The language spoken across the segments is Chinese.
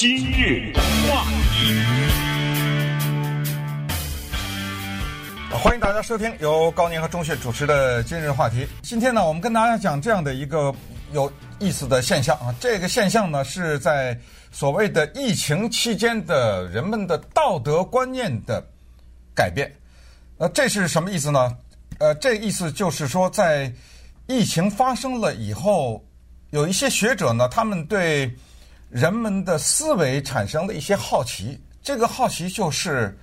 今日话题，欢迎大家收听由高宁和钟迅主持的今日话题。今天呢，我们跟大家讲这样的一个有意思的现象啊，这个现象呢是在所谓的疫情期间的人们的道德观念的改变。呃，这是什么意思呢？呃，这意思就是说，在疫情发生了以后，有一些学者呢，他们对人们的思维产生了一些好奇。这个好奇就是，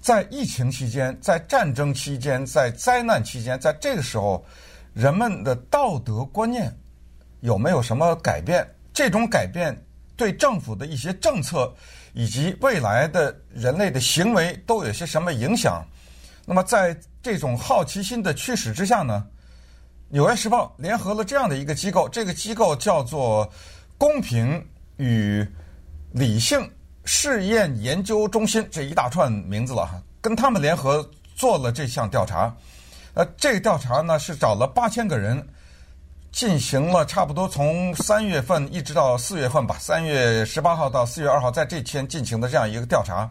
在疫情期间、在战争期间、在灾难期间，在这个时候，人们的道德观念有没有什么改变？这种改变对政府的一些政策以及未来的人类的行为都有些什么影响？那么，在这种好奇心的驱使之下呢，《纽约时报》联合了这样的一个机构，这个机构叫做“公平与理性试验研究中心”，这一大串名字了哈。跟他们联合做了这项调查，呃，这个调查呢是找了八千个人，进行了差不多从三月份一直到四月份吧，三月十八号到四月二号，在这天进行的这样一个调查。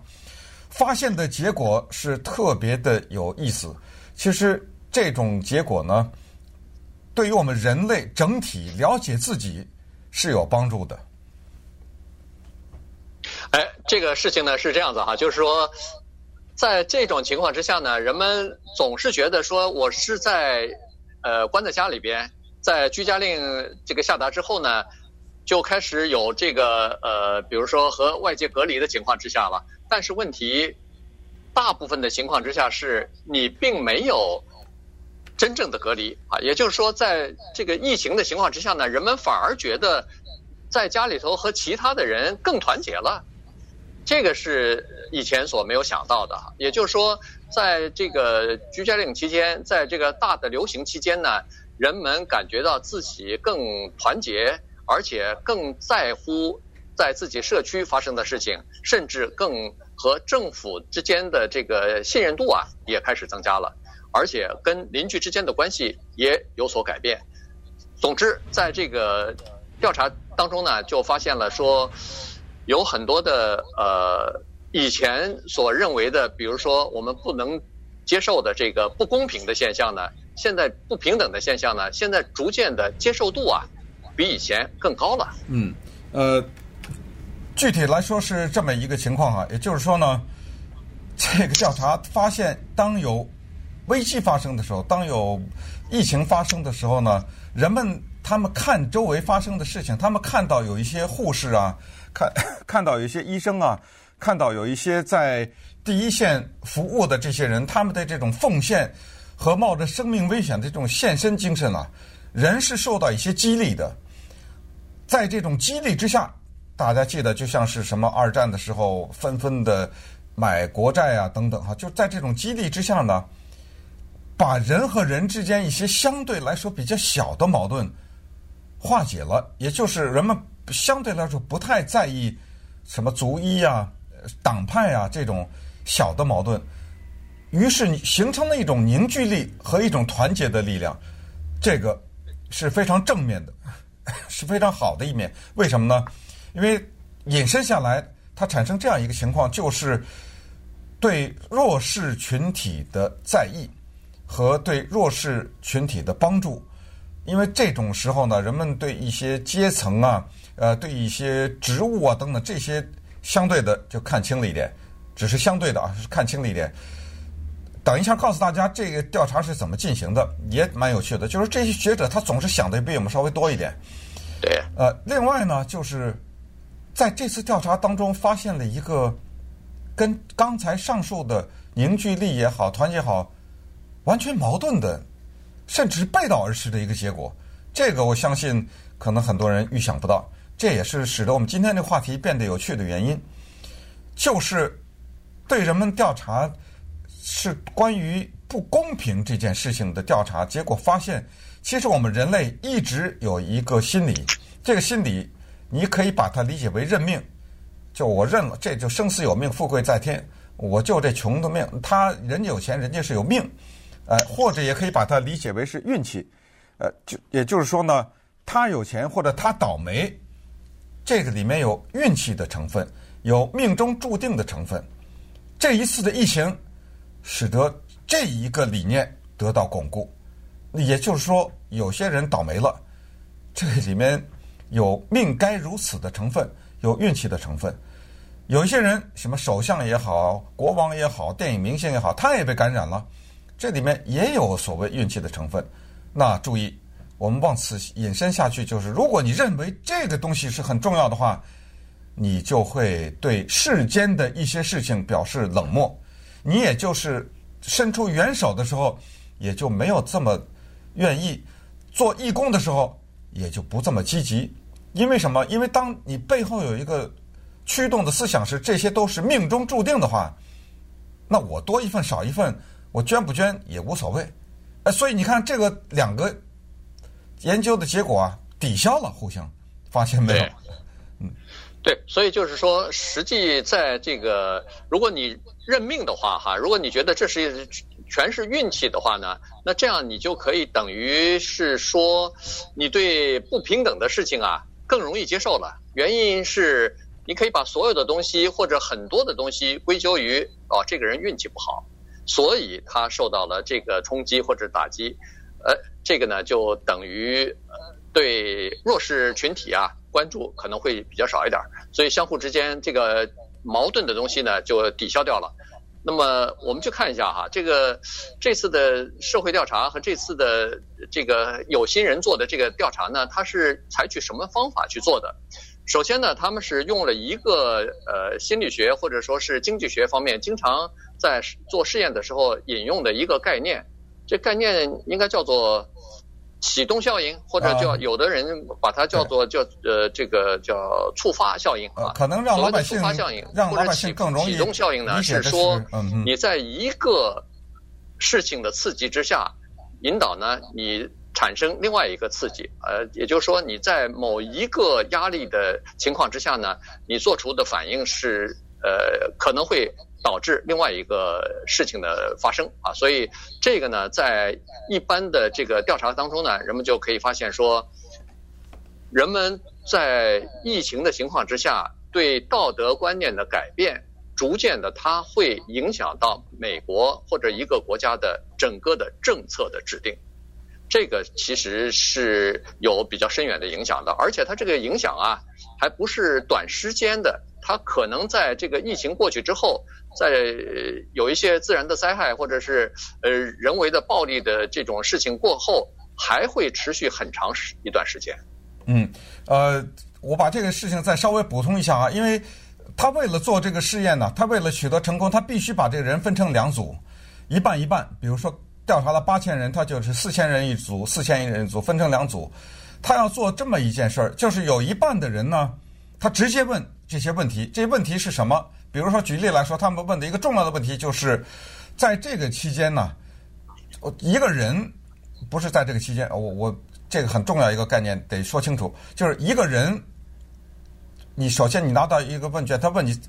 发现的结果是特别的有意思。其实这种结果呢，对于我们人类整体了解自己是有帮助的。这个事情呢是这样子哈，就是说，在这种情况之下呢，人们总是觉得说，我是在呃关在家里边，在居家令这个下达之后呢，就开始有这个呃，比如说和外界隔离的情况之下了。但是问题，大部分的情况之下是你并没有真正的隔离啊，也就是说，在这个疫情的情况之下呢，人们反而觉得在家里头和其他的人更团结了，这个是以前所没有想到的。也就是说，在这个居家令期间，在这个大的流行期间呢，人们感觉到自己更团结，而且更在乎。在自己社区发生的事情，甚至更和政府之间的这个信任度啊，也开始增加了，而且跟邻居之间的关系也有所改变。总之，在这个调查当中呢，就发现了说，有很多的呃以前所认为的，比如说我们不能接受的这个不公平的现象呢，现在不平等的现象呢，现在逐渐的接受度啊，比以前更高了。嗯，呃。具体来说是这么一个情况啊，也就是说呢，这个调查发现，当有危机发生的时候，当有疫情发生的时候呢，人们他们看周围发生的事情，他们看到有一些护士啊，看 看到有一些医生啊，看到有一些在第一线服务的这些人，他们的这种奉献和冒着生命危险的这种献身精神啊，人是受到一些激励的，在这种激励之下。大家记得，就像是什么二战的时候，纷纷的买国债啊，等等哈，就在这种激励之下呢，把人和人之间一些相对来说比较小的矛盾化解了，也就是人们相对来说不太在意什么族裔啊、党派啊这种小的矛盾，于是形成了一种凝聚力和一种团结的力量，这个是非常正面的，是非常好的一面。为什么呢？因为引申下来，它产生这样一个情况，就是对弱势群体的在意和对弱势群体的帮助。因为这种时候呢，人们对一些阶层啊，呃，对一些职务啊等等这些相对的就看清了一点，只是相对的啊，是看清了一点。等一下告诉大家这个调查是怎么进行的，也蛮有趣的。就是这些学者他总是想的比我们稍微多一点。对。呃，另外呢，就是。在这次调查当中，发现了一个跟刚才上述的凝聚力也好、团结好，完全矛盾的，甚至是背道而驰的一个结果。这个我相信可能很多人预想不到，这也是使得我们今天的话题变得有趣的原因。就是对人们调查是关于不公平这件事情的调查，结果发现，其实我们人类一直有一个心理，这个心理。你可以把它理解为认命，就我认了，这就生死有命，富贵在天，我就这穷的命。他人家有钱，人家是有命，呃，或者也可以把它理解为是运气，呃，就也就是说呢，他有钱或者他倒霉，这个里面有运气的成分，有命中注定的成分。这一次的疫情，使得这一个理念得到巩固。也就是说，有些人倒霉了，这里面有命该如此的成分，有运气的成分。有一些人，什么首相也好，国王也好，电影明星也好，他也被感染了，这里面也有所谓运气的成分。那注意。我们往此引申下去，就是如果你认为这个东西是很重要的话，你就会对世间的一些事情表示冷漠，你也就是伸出援手的时候，也就没有这么愿意做义工的时候，也就不这么积极。因为什么？因为当你背后有一个驱动的思想是这些都是命中注定的话，那我多一份少一份，我捐不捐也无所谓。哎，所以你看这个两个。研究的结果啊，抵消了互相，发现没有？嗯，对，所以就是说，实际在这个，如果你认命的话，哈，如果你觉得这是全是运气的话呢，那这样你就可以等于是说，你对不平等的事情啊更容易接受了。原因是你可以把所有的东西或者很多的东西归咎于哦，这个人运气不好，所以他受到了这个冲击或者打击。呃，这个呢，就等于，对弱势群体啊，关注可能会比较少一点，所以相互之间这个矛盾的东西呢，就抵消掉了。那么我们去看一下哈，这个这次的社会调查和这次的这个有心人做的这个调查呢，它是采取什么方法去做的？首先呢，他们是用了一个呃心理学或者说是经济学方面经常在做试验的时候引用的一个概念。这概念应该叫做启动效应，或者叫有的人把它叫做叫呃这个叫触发效应啊。可能让老百姓触发效应让老百姓更容易启动效应呢，是说你在一个事情的刺激之下，引导呢你产生另外一个刺激，呃，也就是说你在某一个压力的情况之下呢，你做出的反应是呃可能会。导致另外一个事情的发生啊，所以这个呢，在一般的这个调查当中呢，人们就可以发现说，人们在疫情的情况之下，对道德观念的改变，逐渐的它会影响到美国或者一个国家的整个的政策的制定，这个其实是有比较深远的影响的，而且它这个影响啊，还不是短时间的，它可能在这个疫情过去之后。在有一些自然的灾害或者是呃人为的暴力的这种事情过后，还会持续很长时一段时间。嗯，呃，我把这个事情再稍微补充一下啊，因为他为了做这个试验呢，他为了取得成功，他必须把这个人分成两组，一半一半。比如说调查了八千人，他就是四千人一组，四千人一组，分成两组。他要做这么一件事儿，就是有一半的人呢，他直接问这些问题，这些问题是什么？比如说，举例来说，他们问的一个重要的问题就是，在这个期间呢，一个人不是在这个期间，我我这个很重要一个概念得说清楚，就是一个人，你首先你拿到一个问卷，他问你，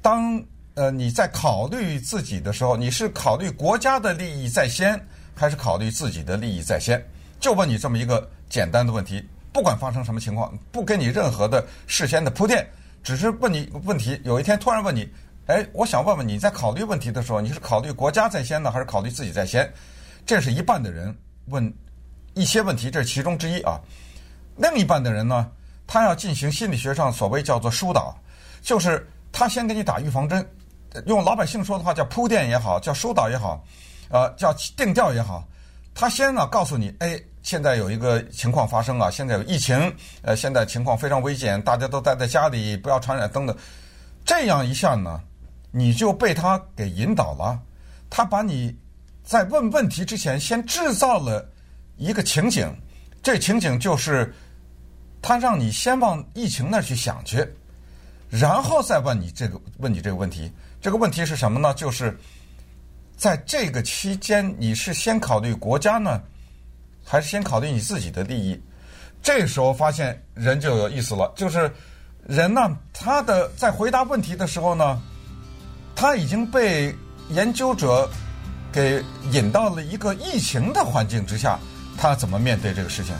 当呃你在考虑自己的时候，你是考虑国家的利益在先，还是考虑自己的利益在先？就问你这么一个简单的问题，不管发生什么情况，不给你任何的事先的铺垫。只是问你问题，有一天突然问你，哎，我想问问你在考虑问题的时候，你是考虑国家在先呢，还是考虑自己在先？这是一半的人问一些问题，这是其中之一啊。另一半的人呢，他要进行心理学上所谓叫做疏导，就是他先给你打预防针，用老百姓说的话叫铺垫也好，叫疏导也好，呃，叫定调也好，他先呢告诉你，哎。现在有一个情况发生啊，现在有疫情，呃，现在情况非常危险，大家都待在家里，不要传染等等。这样一下呢，你就被他给引导了，他把你在问问题之前先制造了一个情景，这情景就是他让你先往疫情那儿去想去，然后再问你这个问你这个问题。这个问题是什么呢？就是在这个期间，你是先考虑国家呢？还是先考虑你自己的利益，这时候发现人就有意思了。就是人呢，他的在回答问题的时候呢，他已经被研究者给引到了一个疫情的环境之下，他怎么面对这个事情？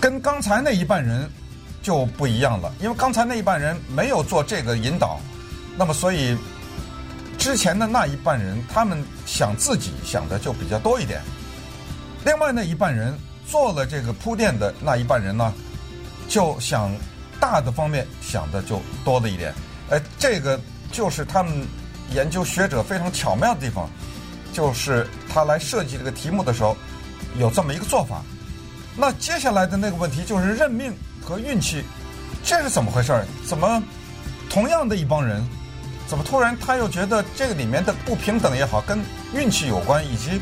跟刚才那一半人就不一样了，因为刚才那一半人没有做这个引导，那么所以之前的那一半人，他们想自己想的就比较多一点。另外那一半人做了这个铺垫的那一半人呢，就想大的方面想的就多了一点。哎，这个就是他们研究学者非常巧妙的地方，就是他来设计这个题目的时候有这么一个做法。那接下来的那个问题就是认命和运气，这是怎么回事儿？怎么同样的一帮人，怎么突然他又觉得这个里面的不平等也好，跟运气有关，以及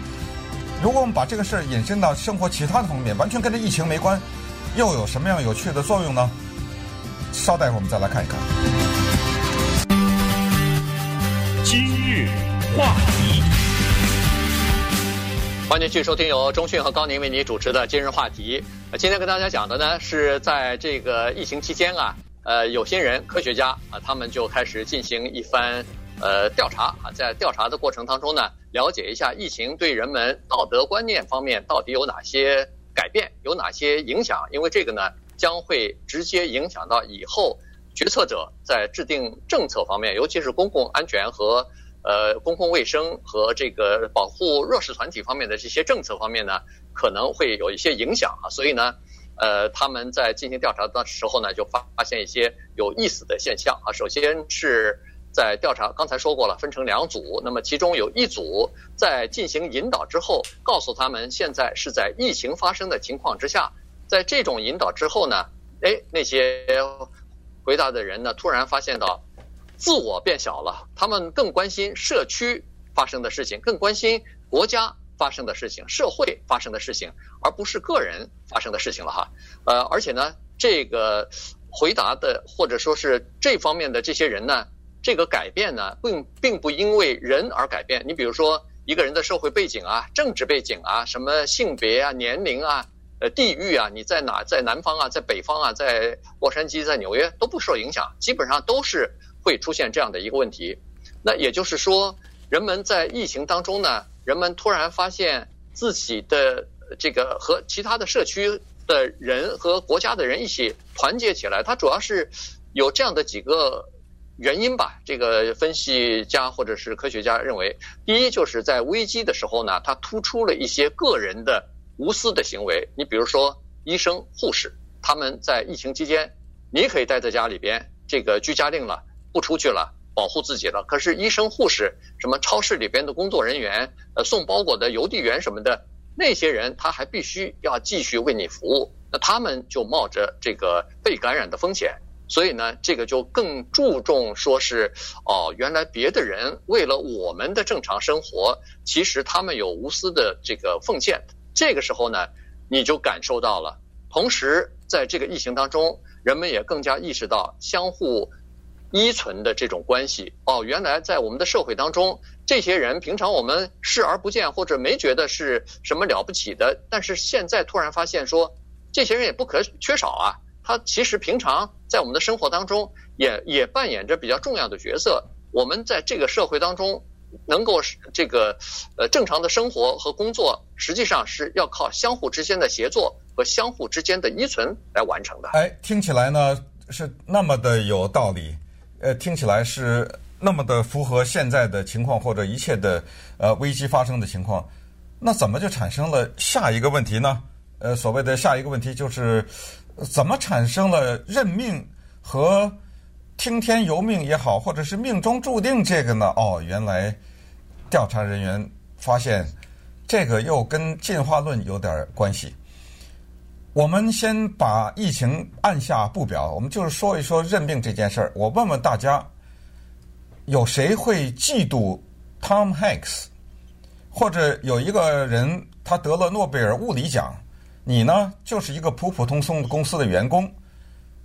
如果我们把这个事儿引申到生活其他的方面，完全跟这疫情没关，又有什么样有趣的作用呢？稍待会儿我们再来看一看。今日话题。欢迎继续收听由中讯和高宁为您主持的今日话题。今天跟大家讲的呢，是在这个疫情期间啊，呃，有心人、科学家啊，他们就开始进行一番呃调查啊，在调查的过程当中呢，了解一下疫情对人们道德观念方面到底有哪些改变，有哪些影响，因为这个呢，将会直接影响到以后决策者在制定政策方面，尤其是公共安全和。呃，公共卫生和这个保护弱势团体方面的这些政策方面呢，可能会有一些影响啊。所以呢，呃，他们在进行调查的时候呢，就发发现一些有意思的现象啊。首先是在调查，刚才说过了，分成两组。那么其中有一组在进行引导之后，告诉他们现在是在疫情发生的情况之下，在这种引导之后呢，哎，那些回答的人呢，突然发现到。自我变小了，他们更关心社区发生的事情，更关心国家发生的事情，社会发生的事情，而不是个人发生的事情了哈。呃，而且呢，这个回答的或者说是这方面的这些人呢，这个改变呢，并并不因为人而改变。你比如说一个人的社会背景啊、政治背景啊、什么性别啊、年龄啊、呃地域啊，你在哪，在南方啊，在北方啊，在洛杉矶、在纽约都不受影响，基本上都是。会出现这样的一个问题，那也就是说，人们在疫情当中呢，人们突然发现自己的这个和其他的社区的人和国家的人一起团结起来，它主要是有这样的几个原因吧。这个分析家或者是科学家认为，第一就是在危机的时候呢，它突出了一些个人的无私的行为。你比如说，医生、护士，他们在疫情期间，你可以待在家里边，这个居家令了。不出去了，保护自己了。可是医生、护士，什么超市里边的工作人员，呃，送包裹的邮递员什么的，那些人他还必须要继续为你服务，那他们就冒着这个被感染的风险。所以呢，这个就更注重说是，哦，原来别的人为了我们的正常生活，其实他们有无私的这个奉献。这个时候呢，你就感受到了。同时，在这个疫情当中，人们也更加意识到相互。依存的这种关系哦，原来在我们的社会当中，这些人平常我们视而不见或者没觉得是什么了不起的，但是现在突然发现说，这些人也不可缺少啊。他其实平常在我们的生活当中也也扮演着比较重要的角色。我们在这个社会当中能够这个呃正常的生活和工作，实际上是要靠相互之间的协作和相互之间的依存来完成的。哎，听起来呢是那么的有道理。呃，听起来是那么的符合现在的情况或者一切的呃危机发生的情况，那怎么就产生了下一个问题呢？呃，所谓的下一个问题就是怎么产生了认命和听天由命也好，或者是命中注定这个呢？哦，原来调查人员发现这个又跟进化论有点关系。我们先把疫情按下不表，我们就是说一说认命这件事儿。我问问大家，有谁会嫉妒 Tom Hanks？或者有一个人他得了诺贝尔物理奖，你呢就是一个普普通通的公司的员工，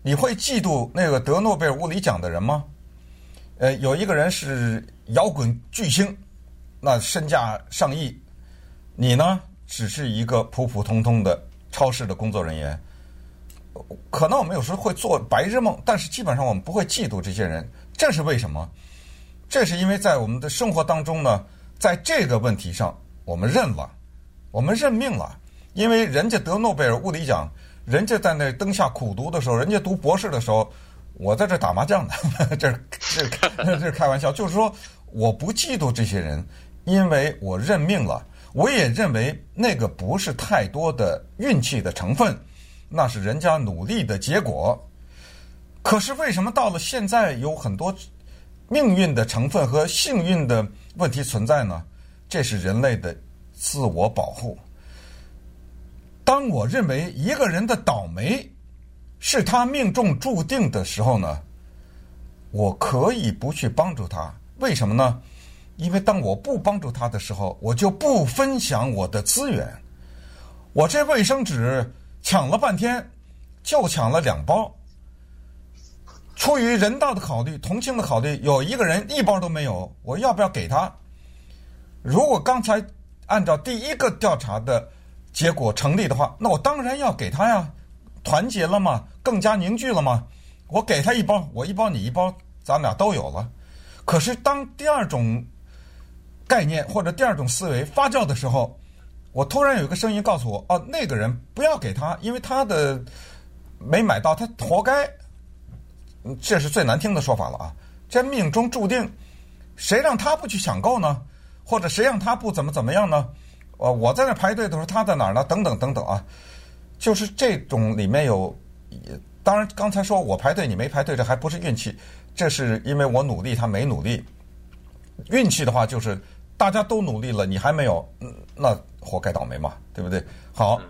你会嫉妒那个得诺贝尔物理奖的人吗？呃，有一个人是摇滚巨星，那身价上亿，你呢只是一个普普通通的。超市的工作人员，可能我们有时候会做白日梦，但是基本上我们不会嫉妒这些人。这是为什么？这是因为在我们的生活当中呢，在这个问题上，我们认了，我们认命了。因为人家得诺贝尔物理奖，人家在那灯下苦读的时候，人家读博士的时候，我在这打麻将呢，这是这是这是开玩笑。就是说，我不嫉妒这些人，因为我认命了。我也认为那个不是太多的运气的成分，那是人家努力的结果。可是为什么到了现在有很多命运的成分和幸运的问题存在呢？这是人类的自我保护。当我认为一个人的倒霉是他命中注定的时候呢，我可以不去帮助他。为什么呢？因为当我不帮助他的时候，我就不分享我的资源。我这卫生纸抢了半天，就抢了两包。出于人道的考虑、同情的考虑，有一个人一包都没有，我要不要给他？如果刚才按照第一个调查的结果成立的话，那我当然要给他呀，团结了嘛，更加凝聚了嘛。我给他一包，我一包你一包，咱们俩都有了。可是当第二种概念或者第二种思维发酵的时候，我突然有一个声音告诉我：哦，那个人不要给他，因为他的没买到，他活该。这是最难听的说法了啊！这命中注定，谁让他不去抢购呢？或者谁让他不怎么怎么样呢？呃，我在那排队的时候，他在哪儿呢？等等等等啊！就是这种里面有，当然刚才说我排队你没排队，这还不是运气，这是因为我努力他没努力。运气的话就是大家都努力了，你还没有，那活该倒霉嘛，对不对？好，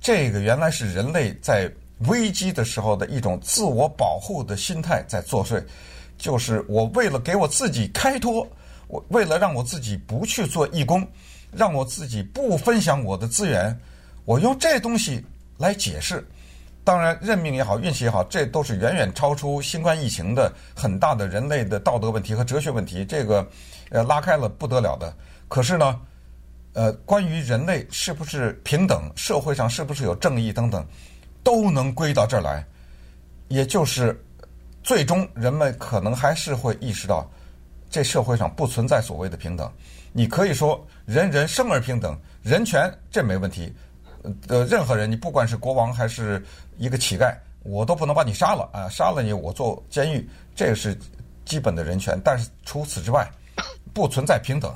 这个原来是人类在。危机的时候的一种自我保护的心态在作祟，就是我为了给我自己开脱，我为了让我自己不去做义工，让我自己不分享我的资源，我用这东西来解释。当然，任命也好，运气也好，这都是远远超出新冠疫情的很大的人类的道德问题和哲学问题。这个呃拉开了不得了的。可是呢，呃，关于人类是不是平等，社会上是不是有正义等等。都能归到这儿来，也就是最终人们可能还是会意识到，这社会上不存在所谓的平等。你可以说人人生而平等，人权这没问题。呃，任何人，你不管是国王还是一个乞丐，我都不能把你杀了啊！杀了你，我坐监狱，这是基本的人权。但是除此之外，不存在平等。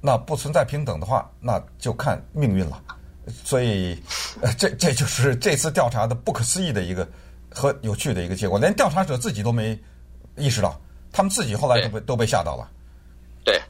那不存在平等的话，那就看命运了。所以，呃，这这就是这次调查的不可思议的一个和有趣的一个结果，连调查者自己都没意识到，他们自己后来都被都被吓到了。对，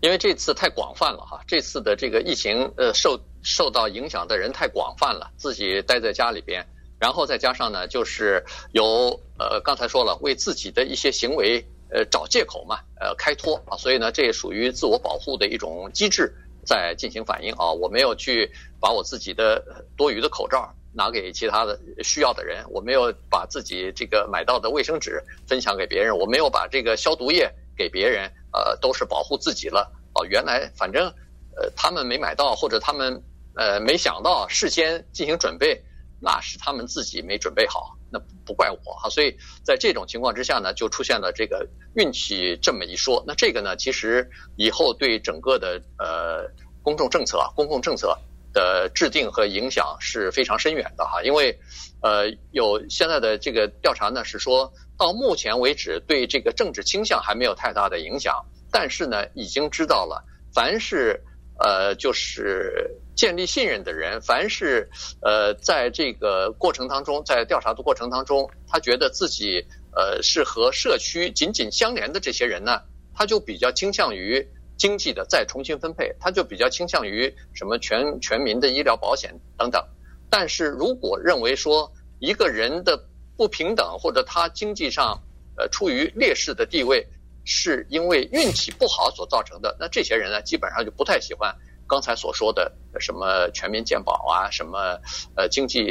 因为这次太广泛了哈，这次的这个疫情，呃，受受到影响的人太广泛了，自己待在家里边，然后再加上呢，就是有呃，刚才说了，为自己的一些行为呃找借口嘛，呃，开脱啊，所以呢，这也属于自我保护的一种机制。在进行反应啊！我没有去把我自己的多余的口罩拿给其他的需要的人，我没有把自己这个买到的卫生纸分享给别人，我没有把这个消毒液给别人，呃，都是保护自己了。哦，原来反正呃他们没买到，或者他们呃没想到事先进行准备，那是他们自己没准备好。那不怪我哈，所以在这种情况之下呢，就出现了这个运气这么一说。那这个呢，其实以后对整个的呃公众政策、公共政策的制定和影响是非常深远的哈。因为呃有现在的这个调查呢，是说到目前为止对这个政治倾向还没有太大的影响，但是呢已经知道了，凡是呃就是。建立信任的人，凡是呃在这个过程当中，在调查的过程当中，他觉得自己呃是和社区紧紧相连的这些人呢，他就比较倾向于经济的再重新分配，他就比较倾向于什么全全民的医疗保险等等。但是如果认为说一个人的不平等或者他经济上呃处于劣势的地位，是因为运气不好所造成的，那这些人呢，基本上就不太喜欢。刚才所说的什么全民健保啊，什么呃经济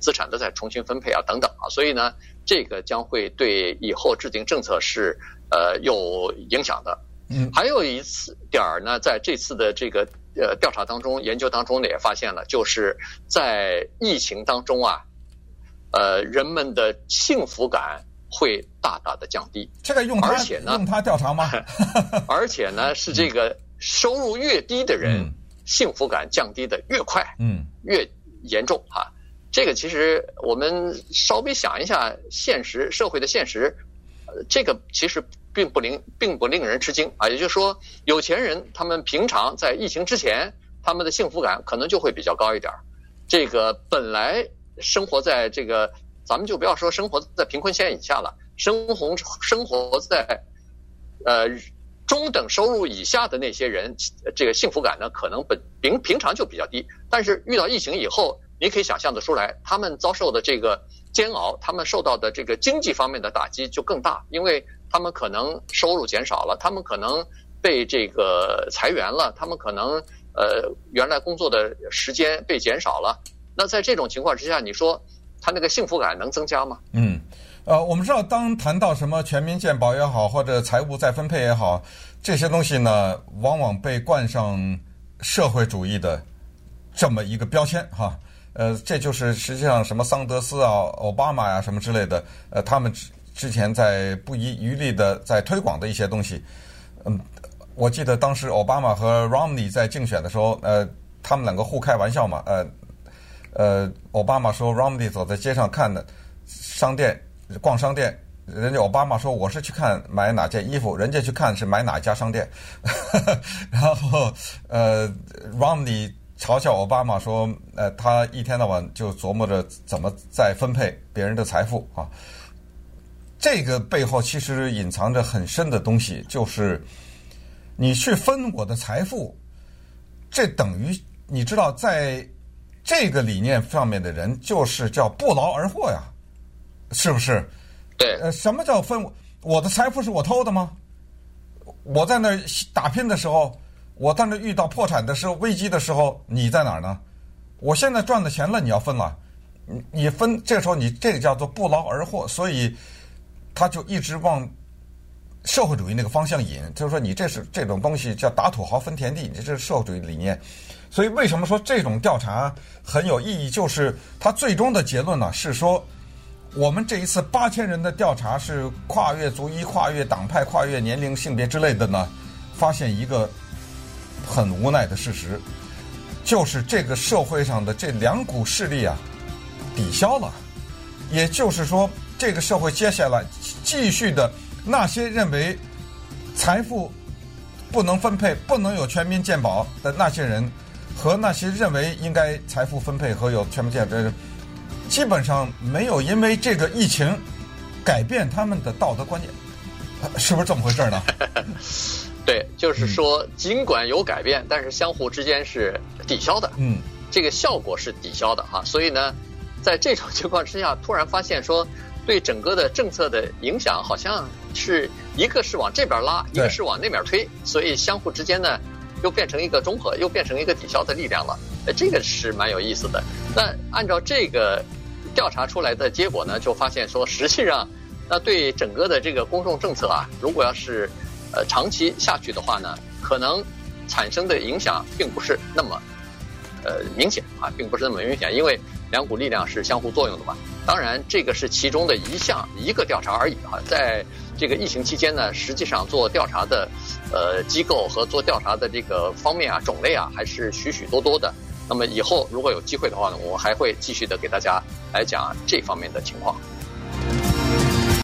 资产的再重新分配啊等等啊，所以呢，这个将会对以后制定政策是呃有影响的。嗯，还有一次点儿呢，在这次的这个呃调查当中、研究当中呢，也发现了，就是在疫情当中啊，呃，人们的幸福感会大大的降低。这个用他，而且呢，用他调查吗？而且呢，是这个。收入越低的人，幸福感降低的越快，嗯，越严重哈。这个其实我们稍微想一下现实社会的现实，呃，这个其实并不令并不令人吃惊啊。也就是说，有钱人他们平常在疫情之前，他们的幸福感可能就会比较高一点。这个本来生活在这个，咱们就不要说生活在贫困线以下了，生活生活在呃中等收入以下的那些人，这个幸福感呢，可能本平平常就比较低。但是遇到疫情以后，你可以想象得出来，他们遭受的这个煎熬，他们受到的这个经济方面的打击就更大，因为他们可能收入减少了，他们可能被这个裁员了，他们可能呃原来工作的时间被减少了。那在这种情况之下，你说他那个幸福感能增加吗？嗯，呃，我们知道，当谈到什么全民健保也好，或者财务再分配也好，这些东西呢，往往被冠上社会主义的这么一个标签，哈。呃，这就是实际上什么桑德斯啊、奥巴马呀、什么之类的，呃，他们之之前在不遗余力的在推广的一些东西。嗯，我记得当时奥巴马和 Romney 在竞选的时候，呃，他们两个互开玩笑嘛，呃，呃，奥巴马说 Romney 走在街上看的商店逛商店，人家奥巴马说我是去看买哪件衣服，人家去看是买哪家商店，然后呃，Romney。嘲笑奥巴马说：“呃，他一天到晚就琢磨着怎么再分配别人的财富啊。这个背后其实隐藏着很深的东西，就是你去分我的财富，这等于你知道，在这个理念上面的人就是叫不劳而获呀，是不是？对。呃，什么叫分我？的财富是我偷的吗？我在那儿打拼的时候。”我在那遇到破产的时候、危机的时候，你在哪儿呢？我现在赚的钱了，你要分了，你你分，这时候你这个叫做不劳而获，所以他就一直往社会主义那个方向引，就是说你这是这种东西叫打土豪分田地，你这是社会主义理念。所以为什么说这种调查很有意义？就是他最终的结论呢，是说我们这一次八千人的调查是跨越族裔、跨越党派、跨越年龄、性别之类的呢，发现一个。很无奈的事实，就是这个社会上的这两股势力啊，抵消了。也就是说，这个社会接下来继续的那些认为财富不能分配、不能有全民健保的那些人，和那些认为应该财富分配和有全民健保的人，基本上没有因为这个疫情改变他们的道德观念，是不是这么回事呢？对，就是说，尽管有改变，但是相互之间是抵消的。嗯，这个效果是抵消的哈。所以呢，在这种情况之下，突然发现说，对整个的政策的影响，好像是一个是往这边拉，一个是往那边推，所以相互之间呢，又变成一个中和，又变成一个抵消的力量了。呃，这个是蛮有意思的。那按照这个调查出来的结果呢，就发现说，实际上，那对整个的这个公众政策啊，如果要是呃，长期下去的话呢，可能产生的影响并不是那么呃明显啊，并不是那么明显，因为两股力量是相互作用的嘛。当然，这个是其中的一项一个调查而已啊。在这个疫情期间呢，实际上做调查的呃机构和做调查的这个方面啊、种类啊，还是许许多多的。那么以后如果有机会的话呢，我还会继续的给大家来讲这方面的情况。